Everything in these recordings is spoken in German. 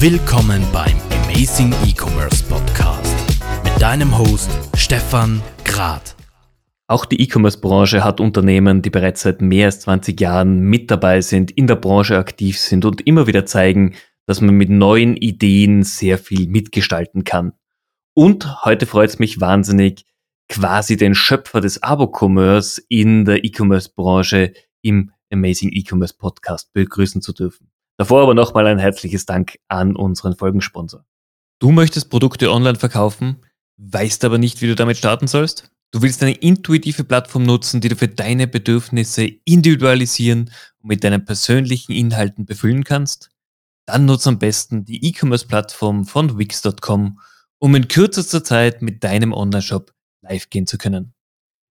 Willkommen beim Amazing E-Commerce Podcast mit deinem Host Stefan Grad. Auch die E-Commerce-Branche hat Unternehmen, die bereits seit mehr als 20 Jahren mit dabei sind, in der Branche aktiv sind und immer wieder zeigen, dass man mit neuen Ideen sehr viel mitgestalten kann. Und heute freut es mich wahnsinnig, quasi den Schöpfer des Abo-Commerce in der E-Commerce-Branche im Amazing E-Commerce Podcast begrüßen zu dürfen. Davor aber nochmal ein herzliches Dank an unseren Folgensponsor. Du möchtest Produkte online verkaufen, weißt aber nicht, wie du damit starten sollst? Du willst eine intuitive Plattform nutzen, die du für deine Bedürfnisse individualisieren und mit deinen persönlichen Inhalten befüllen kannst? Dann nutze am besten die E-Commerce-Plattform von Wix.com, um in kürzester Zeit mit deinem Online-Shop live gehen zu können.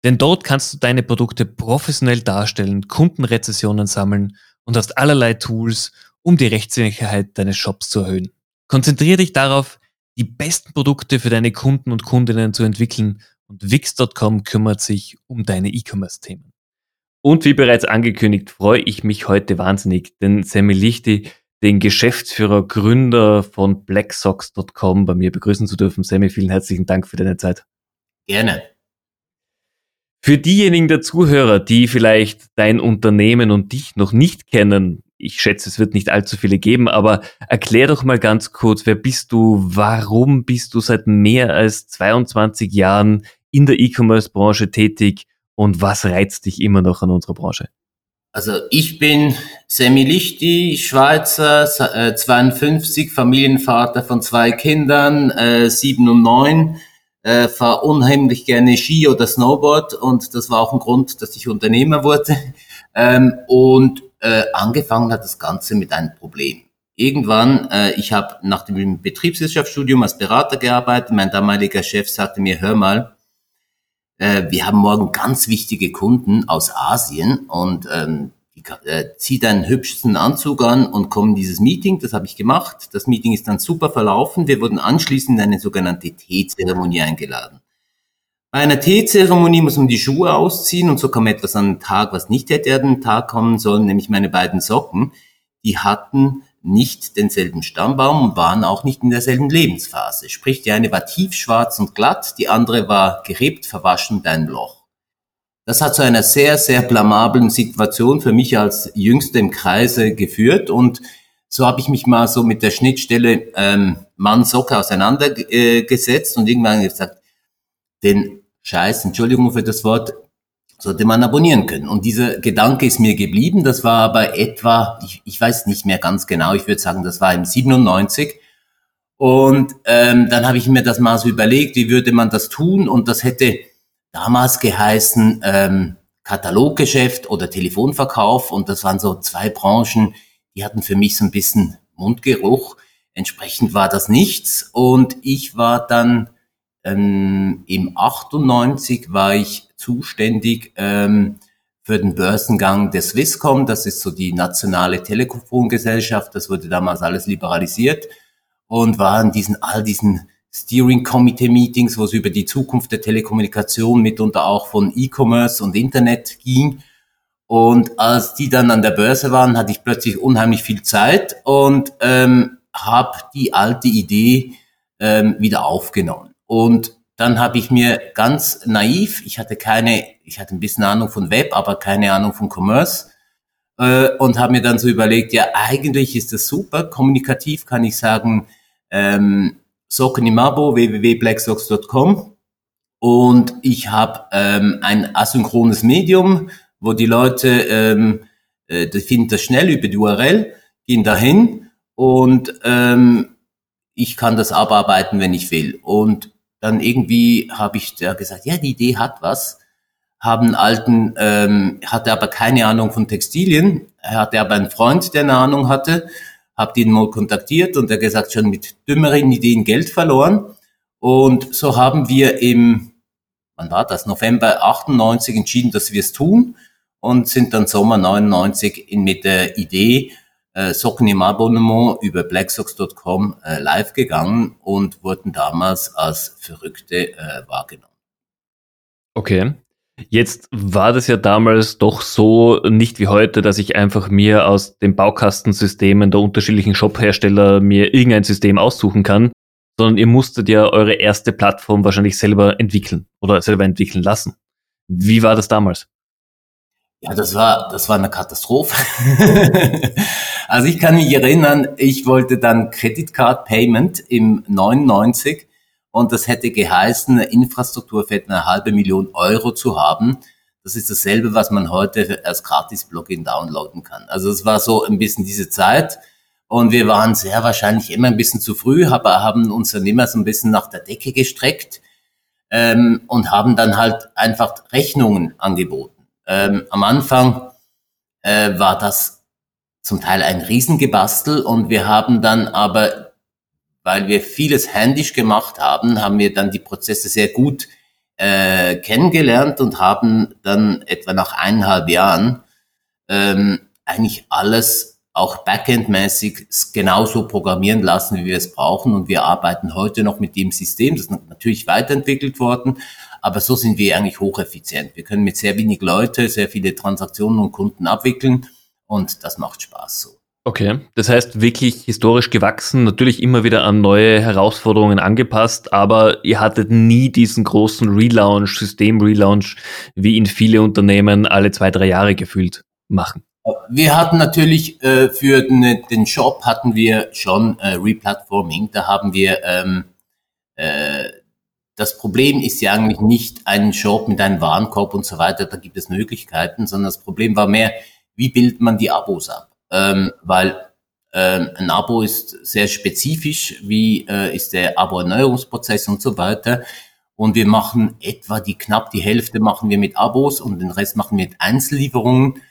Denn dort kannst du deine Produkte professionell darstellen, Kundenrezessionen sammeln und hast allerlei Tools, um die Rechtssicherheit deines Shops zu erhöhen. Konzentriere dich darauf, die besten Produkte für deine Kunden und Kundinnen zu entwickeln und Wix.com kümmert sich um deine E-Commerce-Themen. Und wie bereits angekündigt, freue ich mich heute wahnsinnig, denn Sammy Lichti, den Geschäftsführer, Gründer von blacksocks.com bei mir begrüßen zu dürfen. Sammy, vielen herzlichen Dank für deine Zeit. Gerne. Für diejenigen der Zuhörer, die vielleicht dein Unternehmen und dich noch nicht kennen, ich schätze, es wird nicht allzu viele geben, aber erklär doch mal ganz kurz, wer bist du, warum bist du seit mehr als 22 Jahren in der E-Commerce-Branche tätig? Und was reizt dich immer noch an unserer Branche? Also ich bin Semi Lichti, Schweizer, 52, äh, Familienvater von zwei Kindern, äh, sieben und neun äh, fahre unheimlich gerne Ski oder Snowboard und das war auch ein Grund, dass ich Unternehmer wurde. Ähm, und äh, angefangen hat das Ganze mit einem Problem. Irgendwann, äh, ich habe nach dem Betriebswirtschaftsstudium als Berater gearbeitet. Mein damaliger Chef sagte mir, hör mal, äh, wir haben morgen ganz wichtige Kunden aus Asien und ähm, äh, zieh deinen hübschesten Anzug an und komm in dieses Meeting. Das habe ich gemacht. Das Meeting ist dann super verlaufen. Wir wurden anschließend in eine sogenannte Teezeremonie eingeladen. Bei einer Teezeremonie muss man die Schuhe ausziehen und so kam etwas an den Tag, was nicht hätte an den Tag kommen sollen, nämlich meine beiden Socken. Die hatten nicht denselben Stammbaum und waren auch nicht in derselben Lebensphase. Sprich, die eine war tiefschwarz und glatt, die andere war gerebt, verwaschen und ein Loch. Das hat zu einer sehr, sehr blamablen Situation für mich als Jüngster im Kreise geführt und so habe ich mich mal so mit der Schnittstelle ähm, Mann-Socke auseinandergesetzt und irgendwann gesagt, den Scheiß, Entschuldigung für das Wort, sollte man abonnieren können. Und dieser Gedanke ist mir geblieben. Das war aber etwa, ich, ich weiß nicht mehr ganz genau, ich würde sagen, das war im 97. Und ähm, dann habe ich mir das mal so überlegt, wie würde man das tun? Und das hätte damals geheißen ähm, Kataloggeschäft oder Telefonverkauf und das waren so zwei Branchen, die hatten für mich so ein bisschen Mundgeruch. Entsprechend war das nichts und ich war dann ähm, im 98 war ich zuständig ähm, für den Börsengang der Swisscom. Das ist so die nationale Telefongesellschaft. Das wurde damals alles liberalisiert und war in diesen all diesen Steering Committee Meetings, wo es über die Zukunft der Telekommunikation mitunter auch von E-Commerce und Internet ging. Und als die dann an der Börse waren, hatte ich plötzlich unheimlich viel Zeit und ähm, habe die alte Idee ähm, wieder aufgenommen. Und dann habe ich mir ganz naiv, ich hatte keine, ich hatte ein bisschen Ahnung von Web, aber keine Ahnung von Commerce, äh, und habe mir dann so überlegt, ja, eigentlich ist das super. Kommunikativ kann ich sagen, ähm, Socken im Abo, www.blacksocks.com. Und ich habe ähm, ein asynchrones Medium, wo die Leute, ähm, äh, die finden das schnell über die URL, gehen dahin und ähm, ich kann das abarbeiten, wenn ich will. Und dann irgendwie habe ich da gesagt, ja, die Idee hat was. Haben alten, ähm, hatte aber keine Ahnung von Textilien. Hatte aber einen Freund, der eine Ahnung hatte habe ihn mal kontaktiert und er gesagt, schon mit dümmeren Ideen Geld verloren. Und so haben wir im, wann war das, November 98 entschieden, dass wir es tun und sind dann Sommer 99 in, mit der Idee äh, Socken im Abonnement über blacksocks.com äh, live gegangen und wurden damals als Verrückte äh, wahrgenommen. Okay. Jetzt war das ja damals doch so nicht wie heute, dass ich einfach mir aus den Baukastensystemen der unterschiedlichen Shop-Hersteller mir irgendein System aussuchen kann, sondern ihr musstet ja eure erste Plattform wahrscheinlich selber entwickeln oder selber entwickeln lassen. Wie war das damals? Ja, das war, das war eine Katastrophe. also ich kann mich erinnern, ich wollte dann Credit Card Payment im 99 und das hätte geheißen, eine Infrastruktur für eine halbe Million Euro zu haben. Das ist dasselbe, was man heute als Gratis-Plugin downloaden kann. Also es war so ein bisschen diese Zeit. Und wir waren sehr wahrscheinlich immer ein bisschen zu früh, aber haben uns dann immer so ein bisschen nach der Decke gestreckt ähm, und haben dann halt einfach Rechnungen angeboten. Ähm, am Anfang äh, war das zum Teil ein Riesengebastel und wir haben dann aber, weil wir vieles händisch gemacht haben, haben wir dann die Prozesse sehr gut äh, kennengelernt und haben dann etwa nach eineinhalb Jahren ähm, eigentlich alles auch backendmäßig genauso programmieren lassen, wie wir es brauchen. Und wir arbeiten heute noch mit dem System. Das ist natürlich weiterentwickelt worden, aber so sind wir eigentlich hocheffizient. Wir können mit sehr wenig Leute sehr viele Transaktionen und Kunden abwickeln und das macht Spaß so. Okay, das heißt wirklich historisch gewachsen, natürlich immer wieder an neue Herausforderungen angepasst, aber ihr hattet nie diesen großen Relaunch, System-Relaunch, wie ihn viele Unternehmen alle zwei, drei Jahre gefühlt machen. Wir hatten natürlich äh, für den, den Shop hatten wir schon äh, Replatforming. Da haben wir ähm, äh, das Problem ist ja eigentlich nicht ein Shop mit einem Warenkorb und so weiter. Da gibt es Möglichkeiten, sondern das Problem war mehr, wie bildet man die Abos ab? Ähm, weil ähm, ein Abo ist sehr spezifisch, wie äh, ist der Abo-Erneuerungsprozess und so weiter. Und wir machen etwa die knapp die Hälfte machen wir mit Abos und den Rest machen wir mit Einzellieferungen.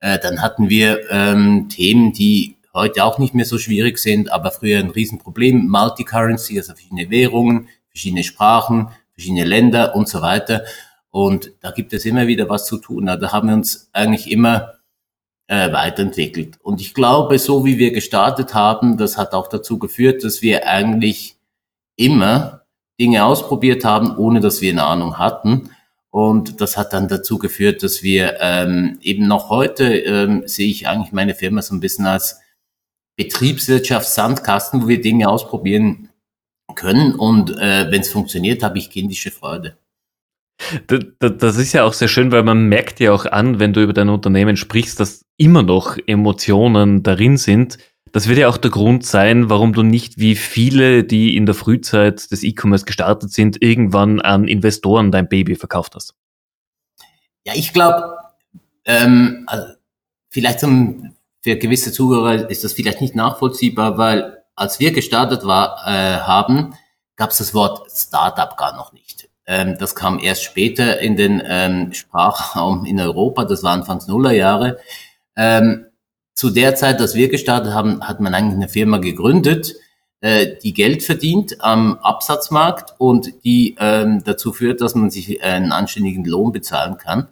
Äh, dann hatten wir ähm, Themen, die heute auch nicht mehr so schwierig sind, aber früher ein Riesenproblem. Multicurrency, also verschiedene Währungen, verschiedene Sprachen, verschiedene Länder und so weiter. Und da gibt es immer wieder was zu tun. Da haben wir uns eigentlich immer äh, weiterentwickelt. Und ich glaube, so wie wir gestartet haben, das hat auch dazu geführt, dass wir eigentlich immer Dinge ausprobiert haben, ohne dass wir eine Ahnung hatten. Und das hat dann dazu geführt, dass wir ähm, eben noch heute ähm, sehe ich eigentlich meine Firma so ein bisschen als Betriebswirtschaftssandkasten, wo wir Dinge ausprobieren können. Und äh, wenn es funktioniert, habe ich kindische Freude. Das ist ja auch sehr schön, weil man merkt ja auch an, wenn du über dein Unternehmen sprichst, dass immer noch Emotionen darin sind. Das wird ja auch der Grund sein, warum du nicht wie viele, die in der Frühzeit des E-Commerce gestartet sind, irgendwann an Investoren dein Baby verkauft hast. Ja, ich glaube, ähm, also vielleicht zum, für gewisse Zuhörer ist das vielleicht nicht nachvollziehbar, weil als wir gestartet war, äh, haben, gab es das Wort Startup gar noch nicht. Ähm, das kam erst später in den ähm, Sprachraum in Europa, das war Anfangs Nullerjahre. Ähm, zu der Zeit, dass wir gestartet haben, hat man eigentlich eine Firma gegründet, äh, die Geld verdient am Absatzmarkt und die ähm, dazu führt, dass man sich einen anständigen Lohn bezahlen kann.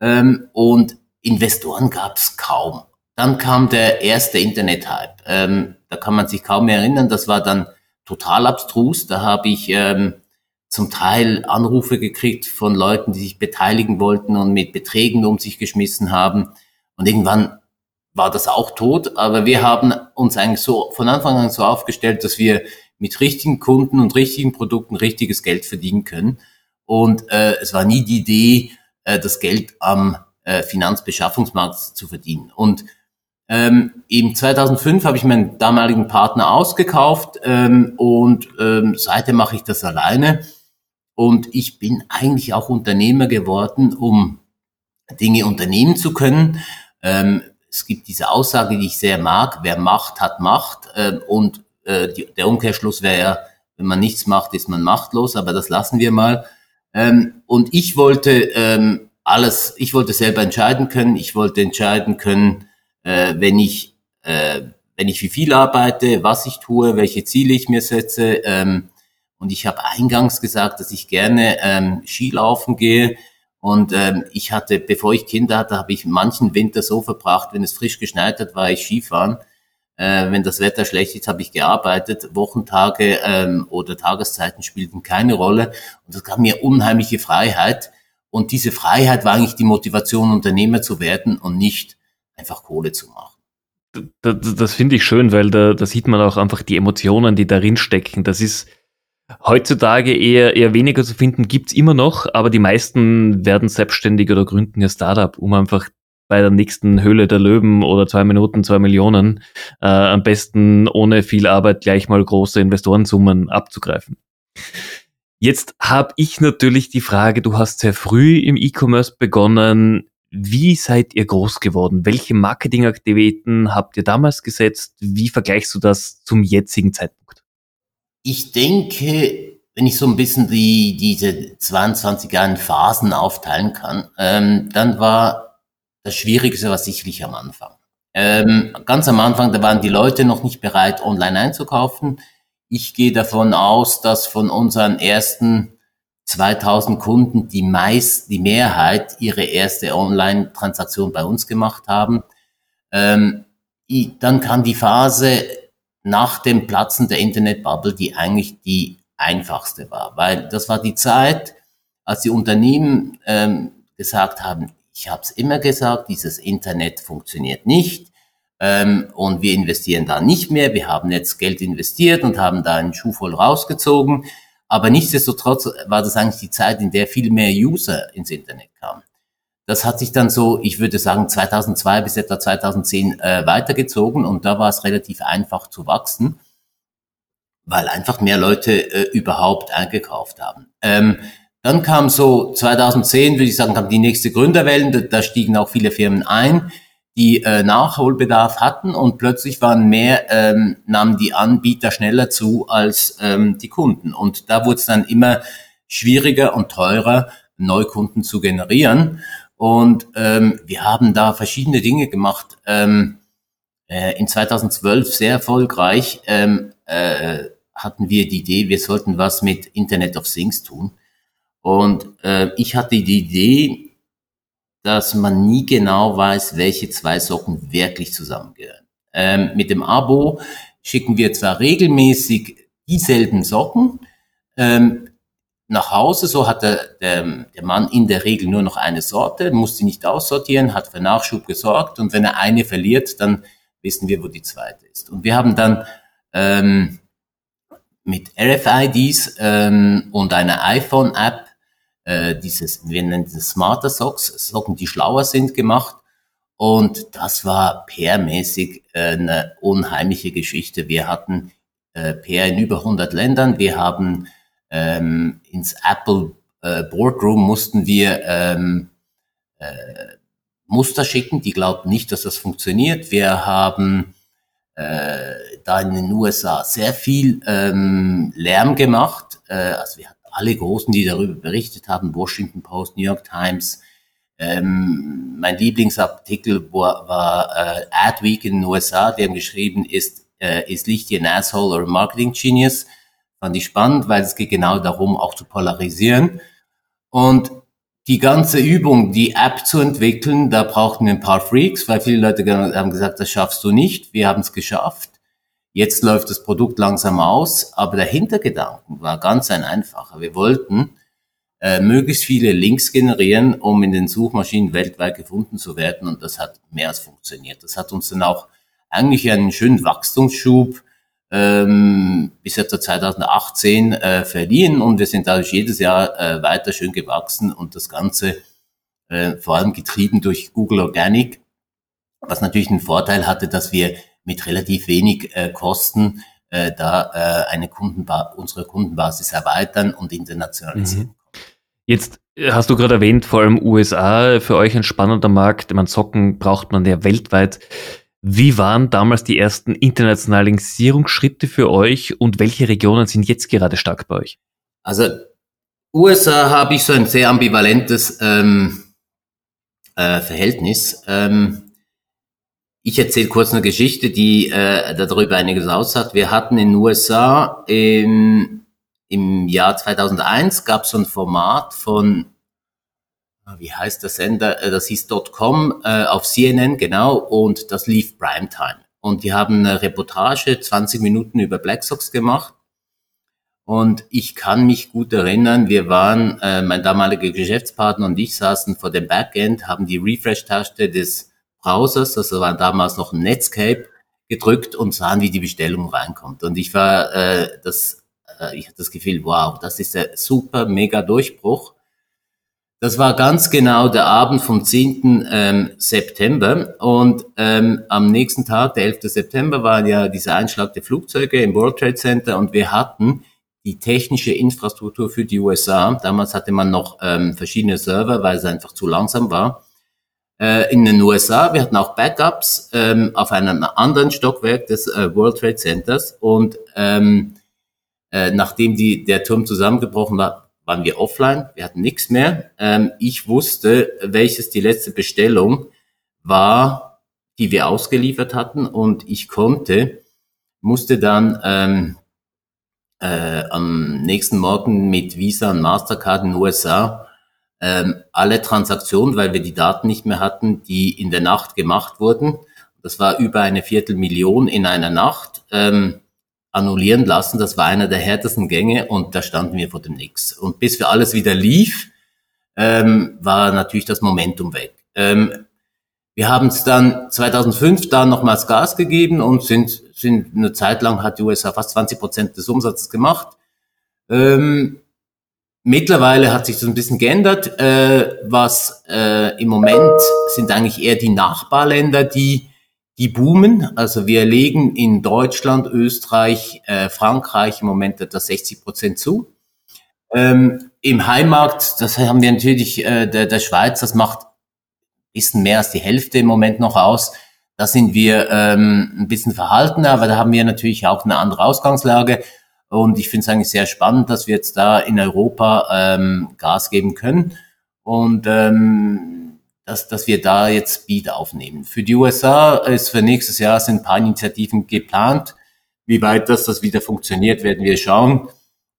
Ähm, und Investoren gab es kaum. Dann kam der erste Internet-Hype. Ähm, da kann man sich kaum mehr erinnern. Das war dann total abstrus. Da habe ich ähm, zum Teil Anrufe gekriegt von Leuten, die sich beteiligen wollten und mit Beträgen um sich geschmissen haben. Und irgendwann war das auch tot, aber wir haben uns eigentlich so von Anfang an so aufgestellt, dass wir mit richtigen Kunden und richtigen Produkten richtiges Geld verdienen können. Und äh, es war nie die Idee, äh, das Geld am äh, Finanzbeschaffungsmarkt zu verdienen. Und ähm, im 2005 habe ich meinen damaligen Partner ausgekauft ähm, und ähm, seitdem mache ich das alleine. Und ich bin eigentlich auch Unternehmer geworden, um Dinge unternehmen zu können. Ähm, es gibt diese Aussage, die ich sehr mag, wer Macht hat Macht äh, und äh, die, der Umkehrschluss wäre ja, wenn man nichts macht, ist man machtlos, aber das lassen wir mal. Ähm, und ich wollte ähm, alles, ich wollte selber entscheiden können, ich wollte entscheiden können, äh, wenn ich äh, wenn ich wie viel arbeite, was ich tue, welche Ziele ich mir setze. Ähm, und ich habe eingangs gesagt, dass ich gerne ähm, Skilaufen gehe. Und ähm, ich hatte, bevor ich Kinder hatte, habe ich manchen Winter so verbracht, wenn es frisch geschneit hat, war ich Skifahren. Äh, wenn das Wetter schlecht ist, habe ich gearbeitet. Wochentage ähm, oder Tageszeiten spielten keine Rolle. Und das gab mir unheimliche Freiheit. Und diese Freiheit war eigentlich die Motivation, Unternehmer zu werden und nicht einfach Kohle zu machen. Das, das finde ich schön, weil da, da sieht man auch einfach die Emotionen, die darin stecken. Das ist heutzutage eher, eher weniger zu finden, gibt's immer noch, aber die meisten werden selbstständig oder gründen ihr Startup, um einfach bei der nächsten Höhle der Löwen oder zwei Minuten, zwei Millionen, äh, am besten ohne viel Arbeit gleich mal große Investorensummen abzugreifen. Jetzt habe ich natürlich die Frage, du hast sehr früh im E-Commerce begonnen. Wie seid ihr groß geworden? Welche Marketingaktivitäten habt ihr damals gesetzt? Wie vergleichst du das zum jetzigen Zeitpunkt? Ich denke, wenn ich so ein bisschen die, diese 22 Jahren Phasen aufteilen kann, ähm, dann war das Schwierigste war sicherlich am Anfang. Ähm, ganz am Anfang, da waren die Leute noch nicht bereit, online einzukaufen. Ich gehe davon aus, dass von unseren ersten 2000 Kunden die meist, die Mehrheit ihre erste Online-Transaktion bei uns gemacht haben. Ähm, dann kam die Phase nach dem Platzen der Internetbubble, die eigentlich die einfachste war, weil das war die Zeit, als die Unternehmen ähm, gesagt haben, ich habe es immer gesagt, dieses Internet funktioniert nicht ähm, und wir investieren da nicht mehr. Wir haben jetzt Geld investiert und haben da einen Schuh voll rausgezogen. Aber nichtsdestotrotz war das eigentlich die Zeit, in der viel mehr User ins Internet kamen. Das hat sich dann so, ich würde sagen, 2002 bis etwa 2010 äh, weitergezogen und da war es relativ einfach zu wachsen, weil einfach mehr Leute äh, überhaupt eingekauft haben. Ähm, dann kam so 2010, würde ich sagen, kam die nächste Gründerwellen, da, da stiegen auch viele Firmen ein die äh, Nachholbedarf hatten und plötzlich waren mehr, ähm, nahmen die Anbieter schneller zu als ähm, die Kunden. Und da wurde es dann immer schwieriger und teurer, Neukunden zu generieren. Und ähm, wir haben da verschiedene Dinge gemacht. Ähm, äh, in 2012 sehr erfolgreich ähm, äh, hatten wir die Idee, wir sollten was mit Internet of Things tun. Und äh, ich hatte die Idee, dass man nie genau weiß, welche zwei Socken wirklich zusammengehören. Ähm, mit dem Abo schicken wir zwar regelmäßig dieselben Socken ähm, nach Hause, so hat der, der, Mann in der Regel nur noch eine Sorte, muss sie nicht aussortieren, hat für Nachschub gesorgt und wenn er eine verliert, dann wissen wir, wo die zweite ist. Und wir haben dann ähm, mit RFIDs ähm, und einer iPhone-App äh, dieses, wir nennen das Smarter Socks, Socken, die schlauer sind, gemacht. Und das war PR-mäßig äh, eine unheimliche Geschichte. Wir hatten äh, PR in über 100 Ländern. Wir haben ähm, ins Apple äh, Boardroom mussten wir ähm, äh, Muster schicken. Die glaubten nicht, dass das funktioniert. Wir haben äh, da in den USA sehr viel ähm, Lärm gemacht. Äh, also wir alle Großen, die darüber berichtet haben, Washington Post, New York Times. Ähm, mein Lieblingsartikel war, war äh, Adweek in den USA, die haben geschrieben, ist, äh, ist Lichti ein Asshole oder Marketing Genius? Fand ich spannend, weil es geht genau darum, auch zu polarisieren. Und die ganze Übung, die App zu entwickeln, da brauchten wir ein paar Freaks, weil viele Leute haben gesagt, das schaffst du nicht. Wir haben es geschafft. Jetzt läuft das Produkt langsam aus, aber der Hintergedanken war ganz ein einfacher. Wir wollten äh, möglichst viele Links generieren, um in den Suchmaschinen weltweit gefunden zu werden und das hat mehr als funktioniert. Das hat uns dann auch eigentlich einen schönen Wachstumsschub ähm, bis etwa 2018 äh, verliehen und wir sind dadurch jedes Jahr äh, weiter schön gewachsen und das Ganze äh, vor allem getrieben durch Google Organic, was natürlich einen Vorteil hatte, dass wir mit relativ wenig äh, Kosten äh, da äh, eine Kundenba unsere Kundenbasis erweitern und internationalisieren. Mhm. Jetzt äh, hast du gerade erwähnt, vor allem USA, für euch ein spannender Markt. Man Socken braucht man ja weltweit. Wie waren damals die ersten Internationalisierungsschritte für euch und welche Regionen sind jetzt gerade stark bei euch? Also USA habe ich so ein sehr ambivalentes ähm, äh, Verhältnis. Ähm, ich erzähle kurz eine Geschichte, die äh, darüber einiges aussagt. Wir hatten in USA im, im Jahr 2001 gab es so ein Format von, wie heißt der Sender, äh, das hieß .com äh, auf CNN, genau, und das lief Primetime. Und die haben eine Reportage, 20 Minuten über Black Sox gemacht. Und ich kann mich gut erinnern, wir waren, äh, mein damaliger Geschäftspartner und ich saßen vor dem Backend, haben die Refresh-Taste des Browsers, das war damals noch Netscape, gedrückt und sahen, wie die Bestellung reinkommt. Und ich war, äh, das, äh, ich hatte das Gefühl, wow, das ist der super, mega Durchbruch. Das war ganz genau der Abend vom 10. Ähm, September und ähm, am nächsten Tag, der 11. September, war ja dieser Einschlag der Flugzeuge im World Trade Center und wir hatten die technische Infrastruktur für die USA. Damals hatte man noch ähm, verschiedene Server, weil es einfach zu langsam war. Äh, in den USA, wir hatten auch Backups ähm, auf einem anderen Stockwerk des äh, World Trade Centers und ähm, äh, nachdem die, der Turm zusammengebrochen war, waren wir offline, wir hatten nichts mehr. Ähm, ich wusste, welches die letzte Bestellung war, die wir ausgeliefert hatten und ich konnte, musste dann ähm, äh, am nächsten Morgen mit Visa und Mastercard in den USA ähm, alle Transaktionen, weil wir die Daten nicht mehr hatten, die in der Nacht gemacht wurden. Das war über eine Viertelmillion in einer Nacht. Ähm, annullieren lassen. Das war einer der härtesten Gänge und da standen wir vor dem Nix. Und bis wir alles wieder lief, ähm, war natürlich das Momentum weg. Ähm, wir haben es dann 2005 da nochmals Gas gegeben und sind, sind eine Zeit lang hat die USA fast 20 Prozent des Umsatzes gemacht. Ähm, mittlerweile hat sich das ein bisschen geändert. Äh, was äh, im Moment sind eigentlich eher die Nachbarländer, die die boomen. Also wir legen in Deutschland, Österreich, äh, Frankreich im Moment etwa 60 Prozent zu. Ähm, Im Heimmarkt, das haben wir natürlich, äh, der, der Schweiz, das macht ein bisschen mehr als die Hälfte im Moment noch aus. Da sind wir ähm, ein bisschen verhaltener, aber da haben wir natürlich auch eine andere Ausgangslage. Und ich finde es eigentlich sehr spannend, dass wir jetzt da in Europa ähm, Gas geben können. Und ähm, dass, dass wir da jetzt Speed aufnehmen. Für die USA ist für nächstes Jahr sind ein paar Initiativen geplant. Wie weit das, das wieder funktioniert, werden wir schauen.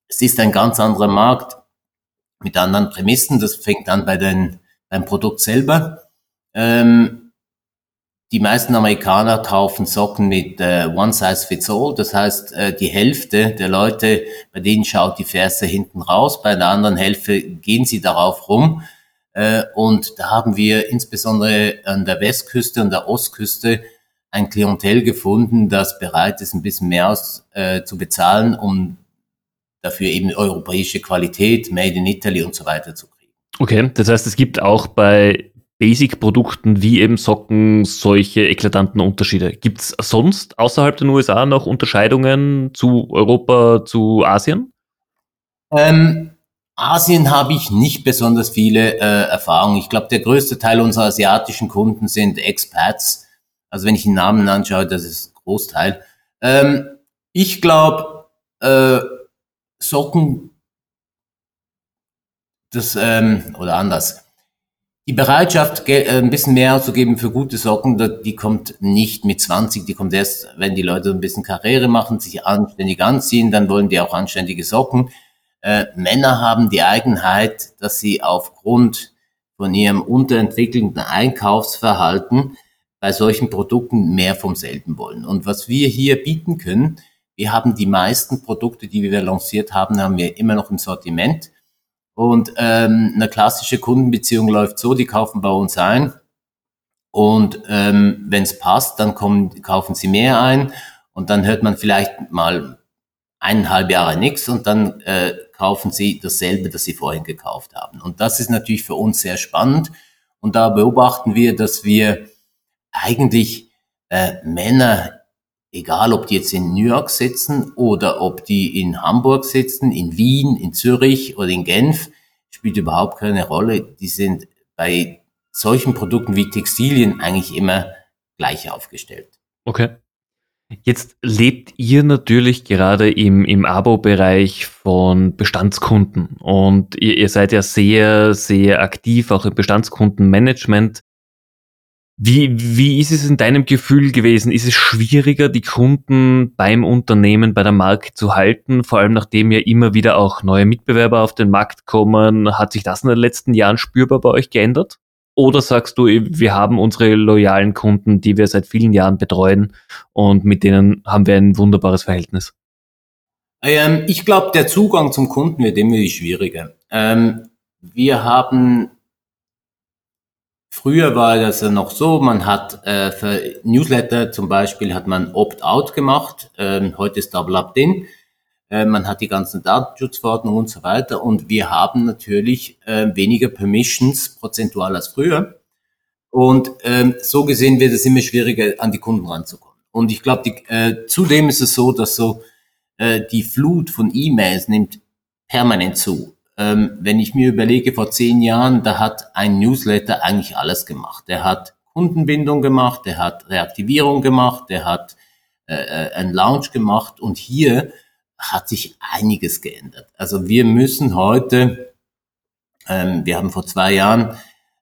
Es ist ein ganz anderer Markt mit anderen Prämissen. Das fängt an bei den, beim Produkt selber. Ähm, die meisten Amerikaner kaufen Socken mit äh, One Size Fits All. Das heißt, äh, die Hälfte der Leute, bei denen schaut die Ferse hinten raus, bei der anderen Hälfte gehen sie darauf rum. Äh, und da haben wir insbesondere an der Westküste und der Ostküste ein Klientel gefunden, das bereit ist, ein bisschen mehr aus, äh, zu bezahlen, um dafür eben europäische Qualität, Made in Italy und so weiter zu kriegen. Okay, das heißt, es gibt auch bei Basic-Produkten wie eben Socken solche eklatanten Unterschiede. Gibt es sonst außerhalb der USA noch Unterscheidungen zu Europa, zu Asien? Ähm, Asien habe ich nicht besonders viele äh, Erfahrungen. Ich glaube, der größte Teil unserer asiatischen Kunden sind Expats. Also wenn ich den Namen anschaue, das ist Großteil. Ähm, ich glaube, äh, Socken, das, ähm, oder anders. Die Bereitschaft, äh, ein bisschen mehr auszugeben für gute Socken, die kommt nicht mit 20, die kommt erst, wenn die Leute ein bisschen Karriere machen, sich anständig anziehen, dann wollen die auch anständige Socken. Äh, Männer haben die Eigenheit, dass sie aufgrund von ihrem unterentwickelten Einkaufsverhalten bei solchen Produkten mehr vom selben wollen. Und was wir hier bieten können, wir haben die meisten Produkte, die wir lanciert haben, haben wir immer noch im Sortiment. Und ähm, eine klassische Kundenbeziehung läuft so, die kaufen bei uns ein und ähm, wenn es passt, dann kommen, kaufen sie mehr ein und dann hört man vielleicht mal eineinhalb Jahre nichts und dann äh, kaufen sie dasselbe, das sie vorhin gekauft haben. Und das ist natürlich für uns sehr spannend. Und da beobachten wir, dass wir eigentlich äh, Männer, egal ob die jetzt in New York sitzen oder ob die in Hamburg sitzen, in Wien, in Zürich oder in Genf, spielt überhaupt keine Rolle. Die sind bei solchen Produkten wie Textilien eigentlich immer gleich aufgestellt. Okay. Jetzt lebt ihr natürlich gerade im, im Abo-Bereich von Bestandskunden und ihr, ihr seid ja sehr, sehr aktiv auch im Bestandskundenmanagement. Wie, wie ist es in deinem Gefühl gewesen? Ist es schwieriger, die Kunden beim Unternehmen, bei der Marke zu halten? Vor allem nachdem ja immer wieder auch neue Mitbewerber auf den Markt kommen. Hat sich das in den letzten Jahren spürbar bei euch geändert? Oder sagst du, wir haben unsere loyalen Kunden, die wir seit vielen Jahren betreuen und mit denen haben wir ein wunderbares Verhältnis? Ähm, ich glaube, der Zugang zum Kunden wird immer schwieriger. Ähm, wir haben Früher war das ja noch so, man hat äh, für Newsletter zum Beispiel hat man Opt-out gemacht, ähm, heute ist Double Opt-in, man hat die ganzen Datenschutzverordnungen und so weiter und wir haben natürlich äh, weniger Permissions prozentual als früher und ähm, so gesehen wird es immer schwieriger an die Kunden ranzukommen. Und ich glaube, äh, zudem ist es so, dass so äh, die Flut von E-Mails nimmt permanent zu. Ähm, wenn ich mir überlege, vor zehn Jahren, da hat ein Newsletter eigentlich alles gemacht. Der hat Kundenbindung gemacht, der hat Reaktivierung gemacht, der hat äh, äh ein Launch gemacht und hier hat sich einiges geändert. Also wir müssen heute, ähm, wir haben vor zwei Jahren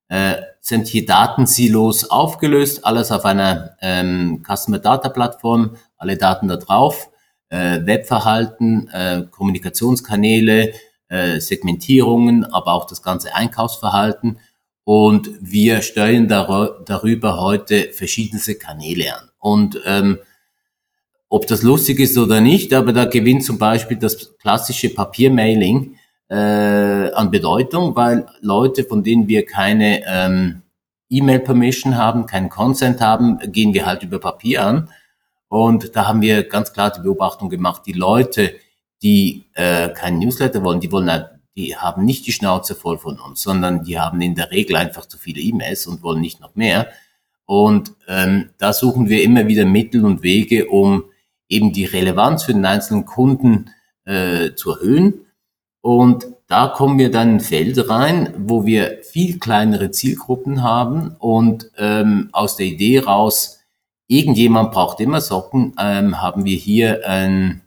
äh, sämtliche Datensilos aufgelöst, alles auf einer ähm, Customer Data Plattform, alle Daten da drauf, äh, Webverhalten, äh, Kommunikationskanäle, äh, Segmentierungen, aber auch das ganze Einkaufsverhalten. Und wir steuern dar darüber heute verschiedenste Kanäle an. Und ähm, ob das lustig ist oder nicht, aber da gewinnt zum Beispiel das klassische Papiermailing äh, an Bedeutung, weil Leute, von denen wir keine ähm, E-Mail-Permission haben, keinen Consent haben, gehen wir halt über Papier an. Und da haben wir ganz klar die Beobachtung gemacht, die Leute, die äh, keinen Newsletter wollen, die wollen, die haben nicht die Schnauze voll von uns, sondern die haben in der Regel einfach zu viele E-Mails und wollen nicht noch mehr. Und ähm, da suchen wir immer wieder Mittel und Wege, um eben die Relevanz für den einzelnen Kunden äh, zu erhöhen. Und da kommen wir dann in Felder rein, wo wir viel kleinere Zielgruppen haben und ähm, aus der Idee raus, irgendjemand braucht immer Socken, ähm, haben wir hier ein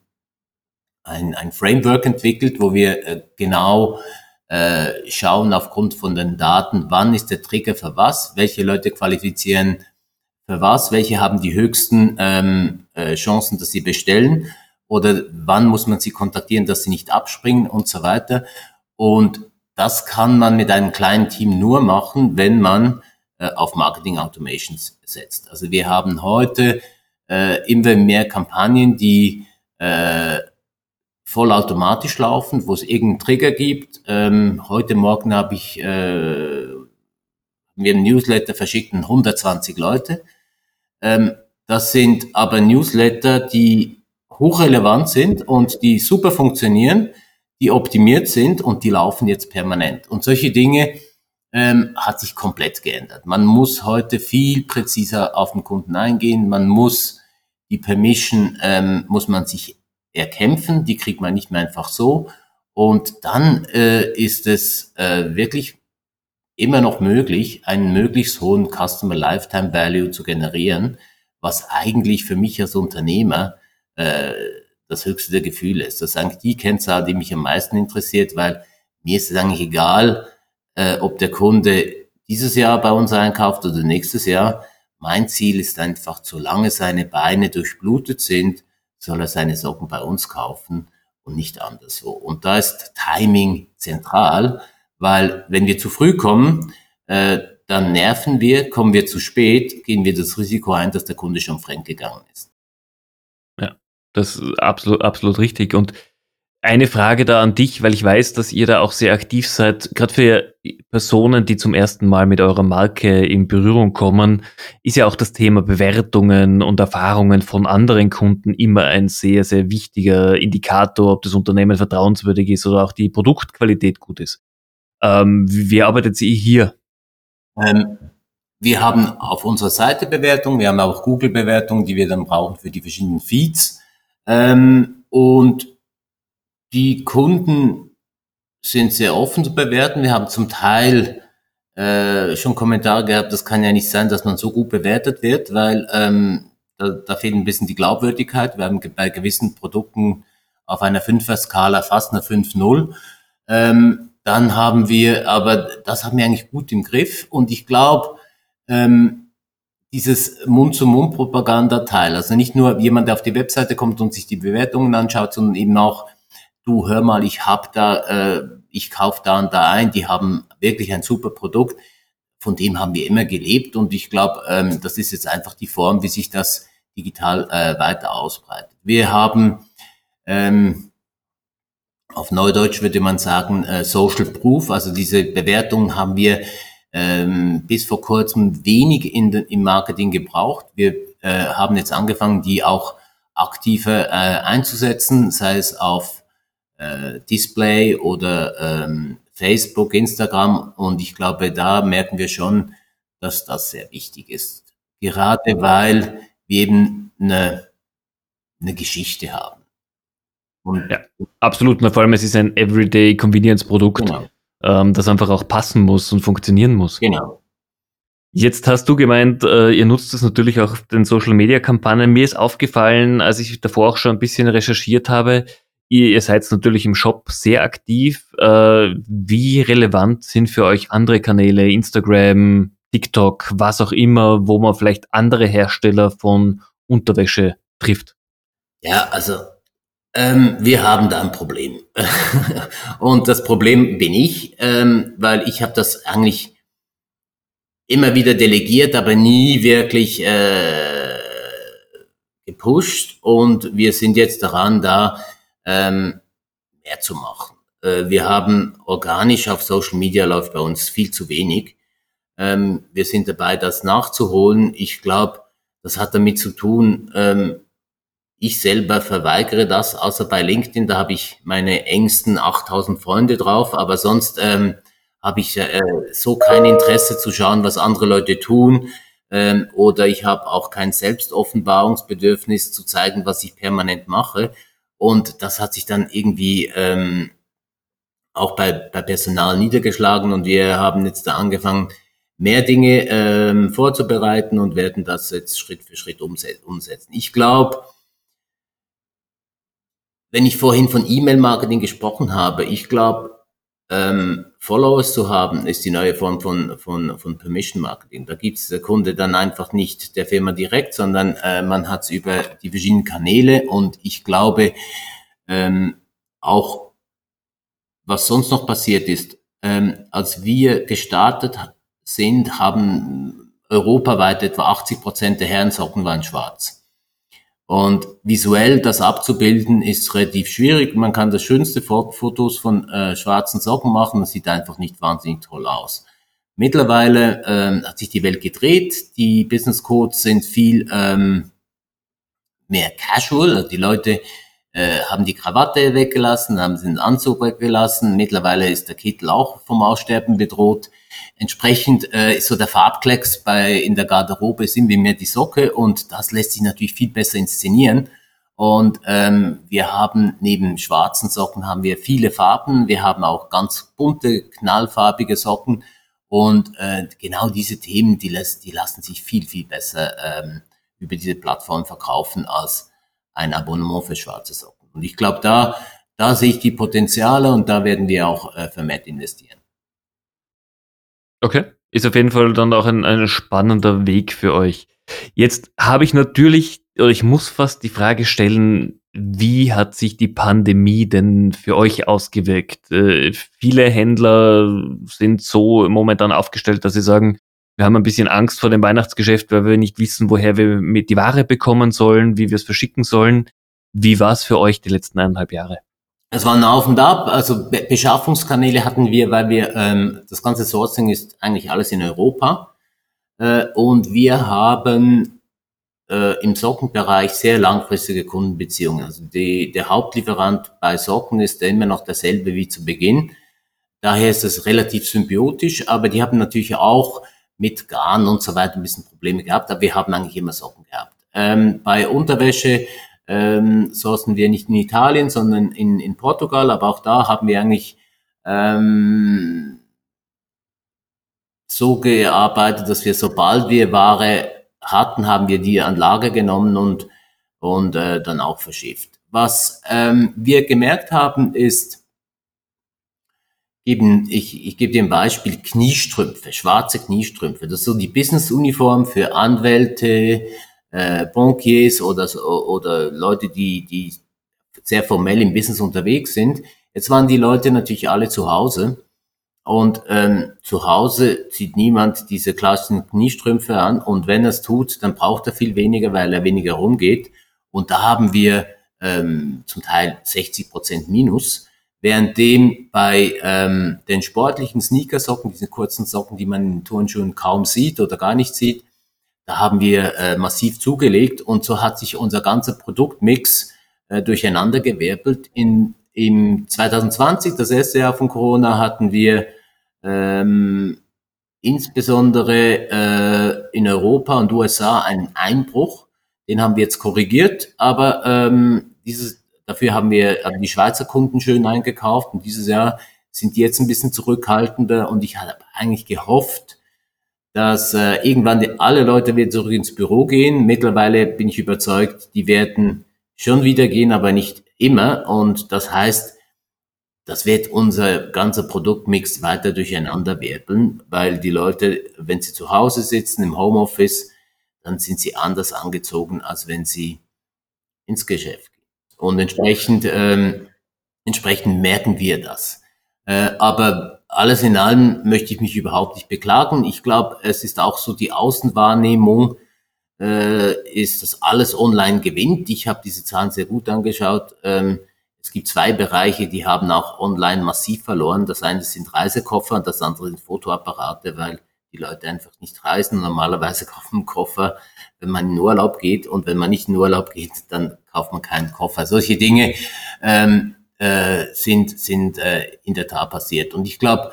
ein, ein Framework entwickelt, wo wir äh, genau äh, schauen aufgrund von den Daten, wann ist der Trigger für was, welche Leute qualifizieren für was, welche haben die höchsten ähm, äh, Chancen, dass sie bestellen oder wann muss man sie kontaktieren, dass sie nicht abspringen und so weiter. Und das kann man mit einem kleinen Team nur machen, wenn man äh, auf Marketing Automations setzt. Also wir haben heute äh, immer mehr Kampagnen, die äh, vollautomatisch laufen, wo es irgendeinen Trigger gibt. Ähm, heute Morgen habe ich äh, mir ein Newsletter verschickt, 120 Leute. Ähm, das sind aber Newsletter, die hochrelevant sind und die super funktionieren, die optimiert sind und die laufen jetzt permanent. Und solche Dinge ähm, hat sich komplett geändert. Man muss heute viel präziser auf den Kunden eingehen. Man muss die Permission ähm, muss man sich erkämpfen, die kriegt man nicht mehr einfach so. Und dann äh, ist es äh, wirklich immer noch möglich, einen möglichst hohen Customer Lifetime Value zu generieren, was eigentlich für mich als Unternehmer äh, das höchste der Gefühle ist. Das ist eigentlich die Kennzahl, die mich am meisten interessiert, weil mir ist es eigentlich egal, äh, ob der Kunde dieses Jahr bei uns einkauft oder nächstes Jahr. Mein Ziel ist einfach, solange seine Beine durchblutet sind, soll er seine Socken bei uns kaufen und nicht anderswo. Und da ist Timing zentral, weil wenn wir zu früh kommen, äh, dann nerven wir, kommen wir zu spät, gehen wir das Risiko ein, dass der Kunde schon fremdgegangen ist. Ja, das ist absolut, absolut richtig. Und eine Frage da an dich, weil ich weiß, dass ihr da auch sehr aktiv seid, gerade für Personen, die zum ersten Mal mit eurer Marke in Berührung kommen, ist ja auch das Thema Bewertungen und Erfahrungen von anderen Kunden immer ein sehr, sehr wichtiger Indikator, ob das Unternehmen vertrauenswürdig ist oder auch die Produktqualität gut ist. Ähm, wie arbeitet ihr hier? Ähm, wir haben auf unserer Seite Bewertungen, wir haben auch Google-Bewertungen, die wir dann brauchen für die verschiedenen Feeds. Ähm, und die Kunden sind sehr offen zu bewerten. Wir haben zum Teil äh, schon Kommentare gehabt, das kann ja nicht sein, dass man so gut bewertet wird, weil ähm, da, da fehlt ein bisschen die Glaubwürdigkeit. Wir haben bei gewissen Produkten auf einer Fünfer-Skala fast eine 5-0. Ähm, dann haben wir, aber das haben wir eigentlich gut im Griff und ich glaube, ähm, dieses Mund-zu-Mund-Propaganda-Teil, also nicht nur jemand, der auf die Webseite kommt und sich die Bewertungen anschaut, sondern eben auch du hör mal, ich hab da, äh, ich kauf da und da ein, die haben wirklich ein super Produkt. Von dem haben wir immer gelebt und ich glaube, ähm, das ist jetzt einfach die Form, wie sich das digital äh, weiter ausbreitet. Wir haben ähm, auf Neudeutsch würde man sagen, äh, Social Proof. Also diese Bewertung haben wir ähm, bis vor kurzem wenig in im Marketing gebraucht. Wir äh, haben jetzt angefangen, die auch aktiver äh, einzusetzen, sei es auf äh, Display oder ähm, Facebook, Instagram. Und ich glaube, da merken wir schon, dass das sehr wichtig ist. Gerade weil wir eben eine, eine Geschichte haben. Und ja, absolut. vor allem, es ist ein Everyday Convenience Produkt, genau. ähm, das einfach auch passen muss und funktionieren muss. Genau. Jetzt hast du gemeint, äh, ihr nutzt es natürlich auch auf den Social Media Kampagnen. Mir ist aufgefallen, als ich davor auch schon ein bisschen recherchiert habe, ihr, ihr seid natürlich im Shop sehr aktiv. Äh, wie relevant sind für euch andere Kanäle, Instagram, TikTok, was auch immer, wo man vielleicht andere Hersteller von Unterwäsche trifft? Ja, also ähm, wir haben da ein Problem. und das Problem bin ich, ähm, weil ich habe das eigentlich immer wieder delegiert, aber nie wirklich äh, gepusht. Und wir sind jetzt daran, da ähm, mehr zu machen. Äh, wir haben organisch auf Social Media läuft bei uns viel zu wenig. Ähm, wir sind dabei, das nachzuholen. Ich glaube, das hat damit zu tun, ähm, ich selber verweigere das, außer bei LinkedIn, da habe ich meine engsten 8000 Freunde drauf, aber sonst ähm, habe ich äh, so kein Interesse zu schauen, was andere Leute tun. Ähm, oder ich habe auch kein Selbstoffenbarungsbedürfnis zu zeigen, was ich permanent mache. Und das hat sich dann irgendwie ähm, auch bei, bei Personal niedergeschlagen und wir haben jetzt da angefangen, mehr Dinge ähm, vorzubereiten und werden das jetzt Schritt für Schritt umsetzen. Ich glaube, wenn ich vorhin von E-Mail-Marketing gesprochen habe, ich glaube, ähm, Followers zu haben, ist die neue Form von, von, von Permission Marketing. Da gibt es der Kunde dann einfach nicht der Firma direkt, sondern äh, man hat es über die verschiedenen Kanäle und ich glaube, ähm, auch was sonst noch passiert ist, ähm, als wir gestartet sind, haben europaweit etwa 80 Prozent der Herrensocken waren schwarz. Und visuell das abzubilden ist relativ schwierig. Man kann das schönste Fotos von äh, schwarzen Socken machen, das sieht einfach nicht wahnsinnig toll aus. Mittlerweile ähm, hat sich die Welt gedreht, die Business Codes sind viel ähm, mehr casual, also die Leute äh, haben die Krawatte weggelassen, haben den Anzug weggelassen. Mittlerweile ist der Kittel auch vom Aussterben bedroht. Entsprechend äh, ist so der Farbklecks bei in der Garderobe sind wir mehr die Socke und das lässt sich natürlich viel besser inszenieren. Und ähm, wir haben neben schwarzen Socken haben wir viele Farben. Wir haben auch ganz bunte, knallfarbige Socken. Und äh, genau diese Themen, die, lässt, die lassen sich viel, viel besser ähm, über diese Plattform verkaufen als ein Abonnement für schwarze Socken. Und ich glaube, da, da sehe ich die Potenziale und da werden wir auch äh, vermehrt investieren. Okay, ist auf jeden Fall dann auch ein, ein spannender Weg für euch. Jetzt habe ich natürlich, oder ich muss fast die Frage stellen, wie hat sich die Pandemie denn für euch ausgewirkt? Äh, viele Händler sind so momentan aufgestellt, dass sie sagen, wir haben ein bisschen Angst vor dem Weihnachtsgeschäft, weil wir nicht wissen, woher wir mit die Ware bekommen sollen, wie wir es verschicken sollen. Wie war es für euch die letzten eineinhalb Jahre? Es war ein Auf und Ab. Also Be Beschaffungskanäle hatten wir, weil wir ähm, das ganze Sourcing ist eigentlich alles in Europa äh, und wir haben äh, im Sockenbereich sehr langfristige Kundenbeziehungen. Also die, der Hauptlieferant bei Socken ist immer noch derselbe wie zu Beginn. Daher ist es relativ symbiotisch, aber die haben natürlich auch mit Garn und so weiter ein bisschen Probleme gehabt, aber wir haben eigentlich immer Socken gehabt. Ähm, bei Unterwäsche ähm, sourcen wir nicht in Italien, sondern in, in Portugal, aber auch da haben wir eigentlich ähm, so gearbeitet, dass wir sobald wir Ware hatten, haben wir die an Lager genommen und, und äh, dann auch verschifft. Was ähm, wir gemerkt haben, ist, eben, ich, ich gebe dir ein Beispiel, Kniestrümpfe, schwarze Kniestrümpfe. Das ist so die Business-Uniform für Anwälte, äh, Bankiers oder, oder Leute, die, die sehr formell im Business unterwegs sind. Jetzt waren die Leute natürlich alle zu Hause. Und ähm, zu Hause zieht niemand diese klassischen Kniestrümpfe an. Und wenn er es tut, dann braucht er viel weniger, weil er weniger rumgeht. Und da haben wir ähm, zum Teil 60 Prozent Minus Währenddem bei ähm, den sportlichen Sneakersocken, diese kurzen Socken, die man in den Turnschuhen kaum sieht oder gar nicht sieht, da haben wir äh, massiv zugelegt und so hat sich unser ganzer Produktmix äh, durcheinander gewirbelt. In, Im 2020, das erste Jahr von Corona, hatten wir ähm, insbesondere äh, in Europa und USA einen Einbruch. Den haben wir jetzt korrigiert, aber ähm, dieses, dafür haben wir haben die Schweizer Kunden schön eingekauft und dieses Jahr sind die jetzt ein bisschen zurückhaltender und ich habe eigentlich gehofft, dass äh, irgendwann die, alle Leute wieder zurück ins Büro gehen. Mittlerweile bin ich überzeugt, die werden schon wieder gehen, aber nicht immer und das heißt, das wird unser ganzer Produktmix weiter durcheinander wirbeln, weil die Leute, wenn sie zu Hause sitzen im Homeoffice, dann sind sie anders angezogen, als wenn sie ins Geschäft gehen. Und entsprechend, ähm, entsprechend merken wir das. Äh, aber alles in allem möchte ich mich überhaupt nicht beklagen. Ich glaube, es ist auch so die Außenwahrnehmung, äh, ist, dass alles online gewinnt. Ich habe diese Zahlen sehr gut angeschaut. Ähm, es gibt zwei Bereiche, die haben auch online massiv verloren. Das eine sind Reisekoffer und das andere sind Fotoapparate, weil die Leute einfach nicht reisen. Normalerweise kaufen einen Koffer, wenn man in Urlaub geht und wenn man nicht in Urlaub geht, dann kauft man keinen Koffer. Solche Dinge ähm, äh, sind, sind äh, in der Tat passiert. Und ich glaube,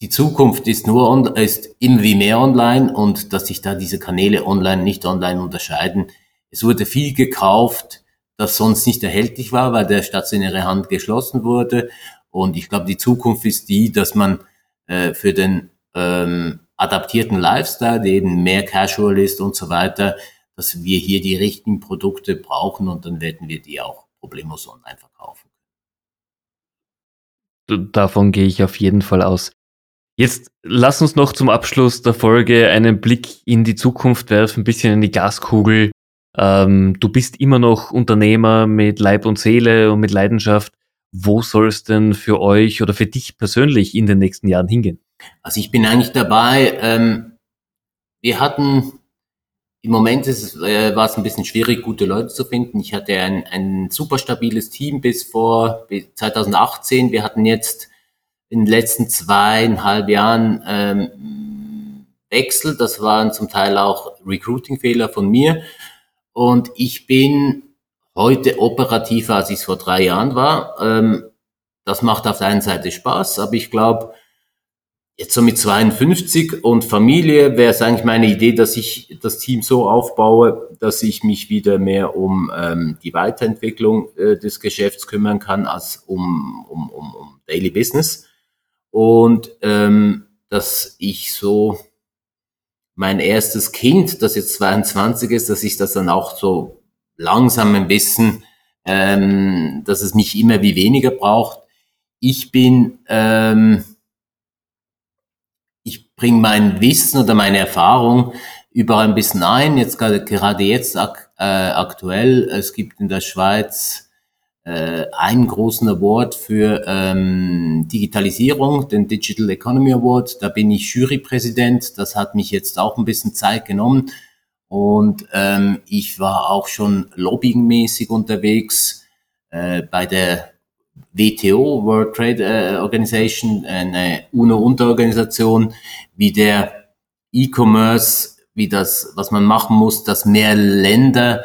die Zukunft ist nur on, ist immer wie mehr online und dass sich da diese Kanäle online nicht online unterscheiden. Es wurde viel gekauft, das sonst nicht erhältlich war, weil der stationäre Hand geschlossen wurde. Und ich glaube, die Zukunft ist die, dass man äh, für den ähm, adaptierten Lifestyle, der eben mehr casual ist und so weiter, dass wir hier die richtigen Produkte brauchen und dann werden wir die auch problemlos online verkaufen. Davon gehe ich auf jeden Fall aus. Jetzt lass uns noch zum Abschluss der Folge einen Blick in die Zukunft werfen, ein bisschen in die Gaskugel. Ähm, du bist immer noch Unternehmer mit Leib und Seele und mit Leidenschaft. Wo soll es denn für euch oder für dich persönlich in den nächsten Jahren hingehen? Also ich bin eigentlich dabei. Ähm, wir hatten im Moment ist es, äh, war es ein bisschen schwierig, gute Leute zu finden. Ich hatte ein, ein super stabiles Team bis vor bis 2018. Wir hatten jetzt in den letzten zweieinhalb Jahren ähm, Wechsel. Das waren zum Teil auch Recruiting-Fehler von mir. Und ich bin heute operativer, als ich es vor drei Jahren war. Ähm, das macht auf der einen Seite Spaß, aber ich glaube, jetzt so mit 52 und Familie wäre es eigentlich meine Idee, dass ich das Team so aufbaue, dass ich mich wieder mehr um ähm, die Weiterentwicklung äh, des Geschäfts kümmern kann, als um, um, um, um Daily Business. Und ähm, dass ich so mein erstes Kind, das jetzt 22 ist, dass ich das dann auch so langsam ein bisschen, ähm, dass es mich immer wie weniger braucht. Ich bin, ähm, bringe mein Wissen oder meine Erfahrung überall ein bisschen ein. Jetzt gerade, gerade jetzt ak äh, aktuell, es gibt in der Schweiz äh, einen großen Award für ähm, Digitalisierung, den Digital Economy Award. Da bin ich Jurypräsident. Das hat mich jetzt auch ein bisschen Zeit genommen. Und ähm, ich war auch schon lobbyingmäßig unterwegs äh, bei der WTO, World Trade äh, Organization, eine UNO-Unterorganisation, wie der E-Commerce, wie das, was man machen muss, dass mehr Länder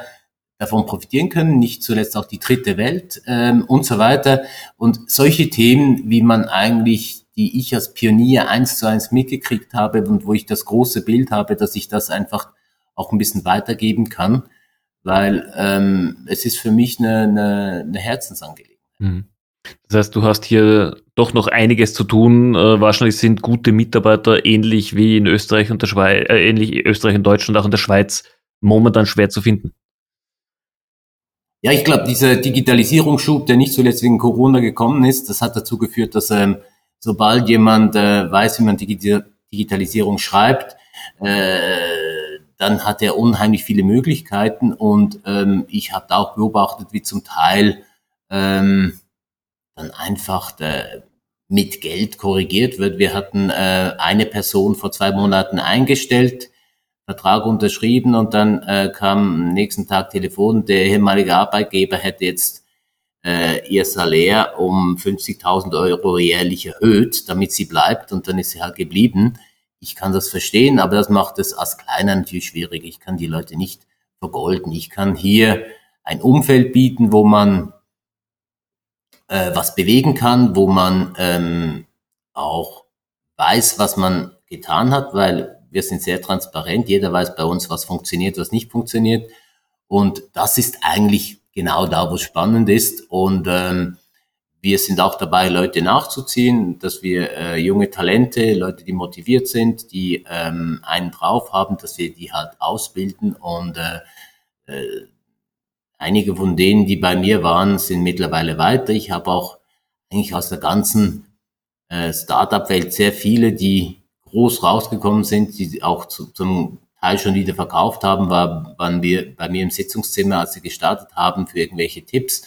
davon profitieren können, nicht zuletzt auch die dritte Welt ähm, und so weiter. Und solche Themen, wie man eigentlich, die ich als Pionier eins zu eins mitgekriegt habe und wo ich das große Bild habe, dass ich das einfach auch ein bisschen weitergeben kann, weil ähm, es ist für mich eine, eine, eine Herzensangelegenheit. Mhm. Das heißt, du hast hier doch noch einiges zu tun. Äh, wahrscheinlich sind gute Mitarbeiter ähnlich wie in Österreich und der Schweiz, äh, ähnlich Österreich und Deutschland, auch in der Schweiz momentan schwer zu finden. Ja, ich glaube, dieser Digitalisierungsschub, der nicht zuletzt wegen Corona gekommen ist, das hat dazu geführt, dass ähm, sobald jemand äh, weiß, wie man Digi Digitalisierung schreibt, äh, dann hat er unheimlich viele Möglichkeiten und ähm, ich habe da auch beobachtet, wie zum Teil ähm, dann einfach der, mit Geld korrigiert wird. Wir hatten äh, eine Person vor zwei Monaten eingestellt, Vertrag unterschrieben und dann äh, kam am nächsten Tag Telefon, der ehemalige Arbeitgeber hätte jetzt äh, ihr Salär um 50.000 Euro jährlich erhöht, damit sie bleibt und dann ist sie halt geblieben. Ich kann das verstehen, aber das macht es als Kleiner natürlich schwierig. Ich kann die Leute nicht vergolden. Ich kann hier ein Umfeld bieten, wo man äh, was bewegen kann, wo man ähm, auch weiß, was man getan hat, weil wir sind sehr transparent. Jeder weiß bei uns, was funktioniert, was nicht funktioniert. Und das ist eigentlich genau da, wo es spannend ist. Und ähm, wir sind auch dabei, Leute nachzuziehen, dass wir äh, junge Talente, Leute, die motiviert sind, die ähm, einen drauf haben, dass wir die halt ausbilden. Und äh, äh, einige von denen, die bei mir waren, sind mittlerweile weiter. Ich habe auch eigentlich aus der ganzen äh, Startup-Welt sehr viele, die groß rausgekommen sind, die auch zu, zum Teil schon wieder verkauft haben, war, waren wir bei mir im Sitzungszimmer, als sie gestartet haben, für irgendwelche Tipps.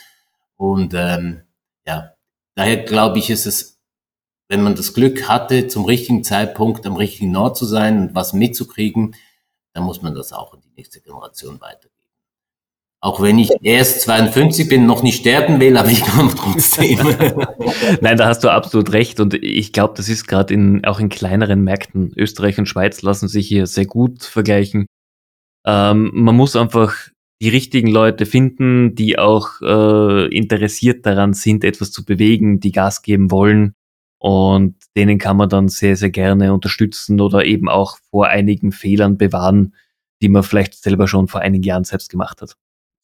Und ähm, ja, daher glaube ich, ist es, wenn man das Glück hatte, zum richtigen Zeitpunkt am richtigen Ort zu sein und was mitzukriegen, dann muss man das auch in die nächste Generation weitergeben. Auch wenn ich erst 52 bin, noch nicht sterben will, aber ich kann trotzdem. Nein, da hast du absolut recht. Und ich glaube, das ist gerade in, auch in kleineren Märkten. Österreich und Schweiz lassen sich hier sehr gut vergleichen. Ähm, man muss einfach die richtigen Leute finden, die auch äh, interessiert daran sind, etwas zu bewegen, die Gas geben wollen. Und denen kann man dann sehr, sehr gerne unterstützen oder eben auch vor einigen Fehlern bewahren, die man vielleicht selber schon vor einigen Jahren selbst gemacht hat.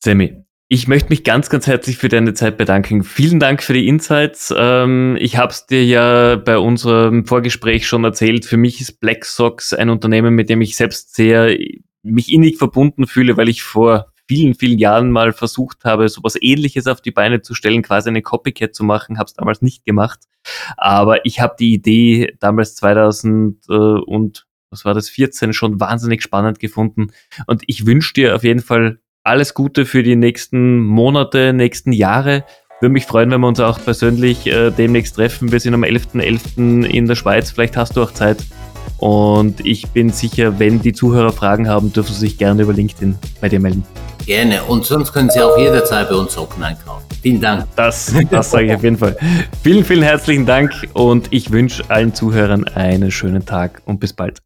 Sammy, ich möchte mich ganz, ganz herzlich für deine Zeit bedanken. Vielen Dank für die Insights. Ähm, ich habe es dir ja bei unserem Vorgespräch schon erzählt. Für mich ist Black Sox ein Unternehmen, mit dem ich selbst sehr mich innig verbunden fühle, weil ich vor vielen, vielen Jahren mal versucht habe, sowas ähnliches auf die Beine zu stellen, quasi eine Copycat zu machen, habe es damals nicht gemacht. Aber ich habe die Idee damals 2000 äh, und was war das, 14 schon wahnsinnig spannend gefunden. Und ich wünsche dir auf jeden Fall alles Gute für die nächsten Monate, nächsten Jahre. Würde mich freuen, wenn wir uns auch persönlich äh, demnächst treffen. Wir sind am 11.11. .11. in der Schweiz. Vielleicht hast du auch Zeit. Und ich bin sicher, wenn die Zuhörer Fragen haben, dürfen sie sich gerne über LinkedIn bei dir melden. Gerne. Und sonst können Sie auch jederzeit bei uns Socken einkaufen. Vielen Dank. Das, das sage ich auf jeden Fall. Vielen, vielen herzlichen Dank und ich wünsche allen Zuhörern einen schönen Tag und bis bald.